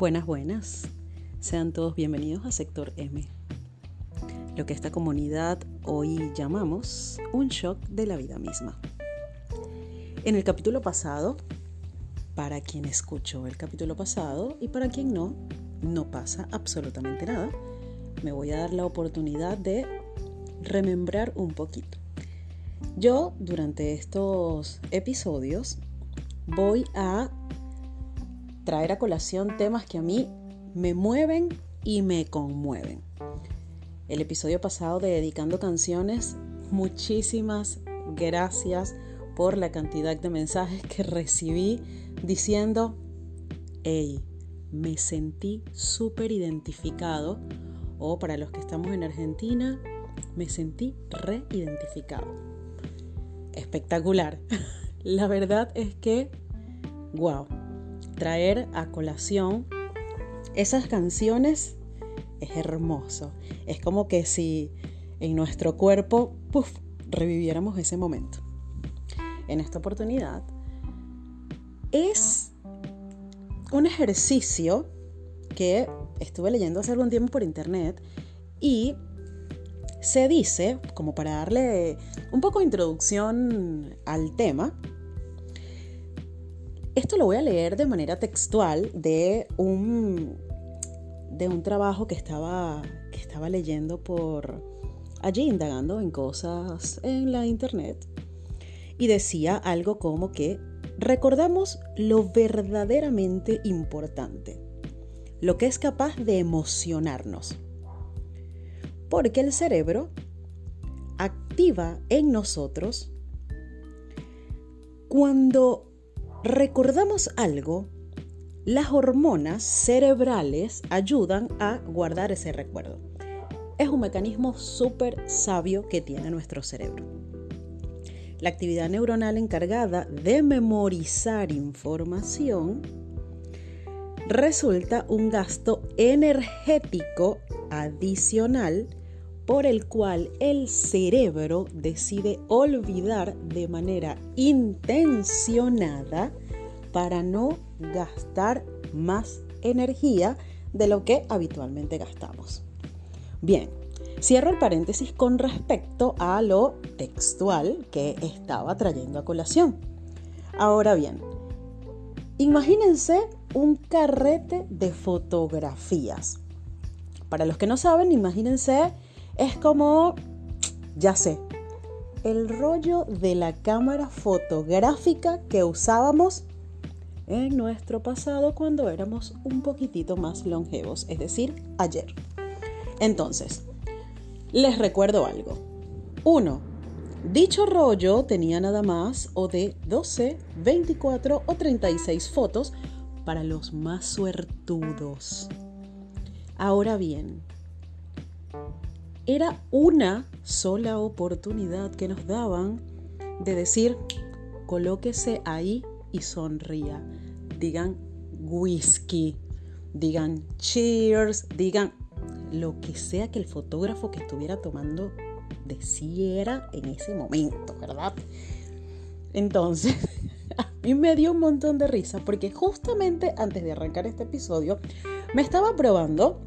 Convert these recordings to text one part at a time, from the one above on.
Buenas, buenas. Sean todos bienvenidos a Sector M, lo que esta comunidad hoy llamamos un shock de la vida misma. En el capítulo pasado, para quien escuchó el capítulo pasado y para quien no, no pasa absolutamente nada. Me voy a dar la oportunidad de remembrar un poquito. Yo durante estos episodios voy a traer a colación temas que a mí me mueven y me conmueven. El episodio pasado de Dedicando Canciones, muchísimas gracias por la cantidad de mensajes que recibí diciendo, hey, me sentí súper identificado o para los que estamos en Argentina, me sentí reidentificado. Espectacular. La verdad es que, wow, traer a colación esas canciones es hermoso. Es como que si en nuestro cuerpo, puff, reviviéramos ese momento. En esta oportunidad es un ejercicio que estuve leyendo hace algún tiempo por internet y se dice, como para darle un poco de introducción al tema, esto lo voy a leer de manera textual de un, de un trabajo que estaba, que estaba leyendo por allí, indagando en cosas en la internet. Y decía algo como que recordamos lo verdaderamente importante, lo que es capaz de emocionarnos. Porque el cerebro activa en nosotros cuando recordamos algo, las hormonas cerebrales ayudan a guardar ese recuerdo. Es un mecanismo súper sabio que tiene nuestro cerebro. La actividad neuronal encargada de memorizar información resulta un gasto energético adicional por el cual el cerebro decide olvidar de manera intencionada para no gastar más energía de lo que habitualmente gastamos. Bien, cierro el paréntesis con respecto a lo textual que estaba trayendo a colación. Ahora bien, imagínense un carrete de fotografías. Para los que no saben, imagínense es como, ya sé, el rollo de la cámara fotográfica que usábamos en nuestro pasado cuando éramos un poquitito más longevos, es decir, ayer. Entonces, les recuerdo algo. Uno, Dicho rollo tenía nada más o de 12, 24 o 36 fotos para los más suertudos. Ahora bien, era una sola oportunidad que nos daban de decir, colóquese ahí y sonría. Digan whisky, digan cheers, digan lo que sea que el fotógrafo que estuviera tomando deciera en ese momento, ¿verdad? Entonces, a mí me dio un montón de risa porque justamente antes de arrancar este episodio me estaba probando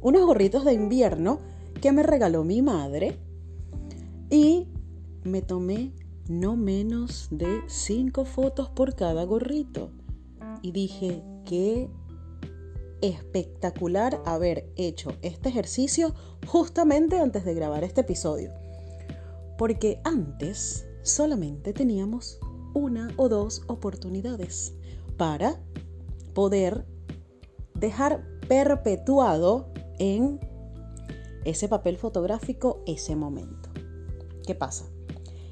unos gorritos de invierno que me regaló mi madre y me tomé no menos de cinco fotos por cada gorrito. Y dije, qué espectacular haber hecho este ejercicio justamente antes de grabar este episodio. Porque antes solamente teníamos una o dos oportunidades para poder dejar perpetuado en ese papel fotográfico, ese momento. ¿Qué pasa?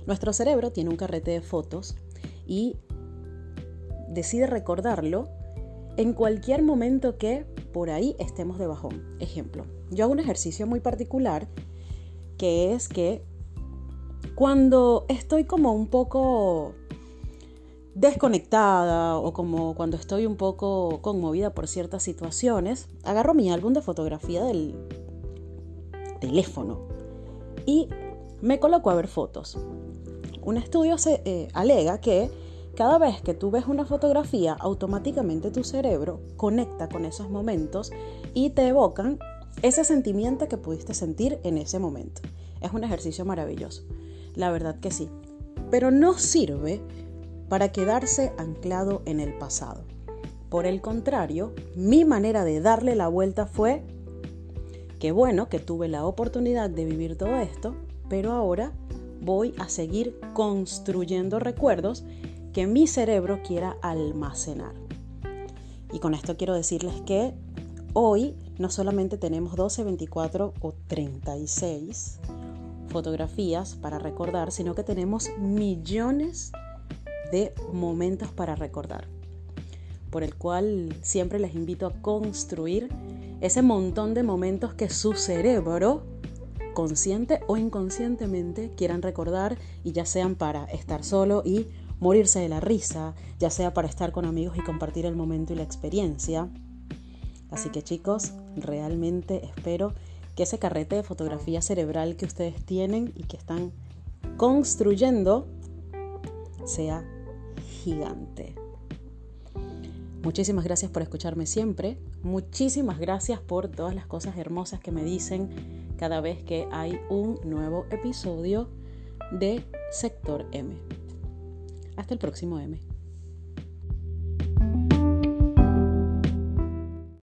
Nuestro cerebro tiene un carrete de fotos y decide recordarlo en cualquier momento que por ahí estemos de bajón. Ejemplo, yo hago un ejercicio muy particular que es que cuando estoy como un poco desconectada o como cuando estoy un poco conmovida por ciertas situaciones, agarro mi álbum de fotografía del, teléfono y me coloco a ver fotos. Un estudio se eh, alega que, cada vez que tú ves una fotografía, automáticamente tu cerebro conecta con esos momentos y te evocan ese sentimiento que pudiste sentir en ese momento. Es un ejercicio maravilloso. La verdad que sí. Pero no sirve para quedarse anclado en el pasado. Por el contrario, mi manera de darle la vuelta fue que bueno que tuve la oportunidad de vivir todo esto, pero ahora voy a seguir construyendo recuerdos que mi cerebro quiera almacenar. Y con esto quiero decirles que hoy no solamente tenemos 12, 24 o 36 fotografías para recordar, sino que tenemos millones de momentos para recordar, por el cual siempre les invito a construir ese montón de momentos que su cerebro, consciente o inconscientemente, quieran recordar y ya sean para estar solo y morirse de la risa, ya sea para estar con amigos y compartir el momento y la experiencia. Así que chicos, realmente espero que ese carrete de fotografía cerebral que ustedes tienen y que están construyendo sea gigante. Muchísimas gracias por escucharme siempre. Muchísimas gracias por todas las cosas hermosas que me dicen cada vez que hay un nuevo episodio de Sector M. Hasta el próximo M.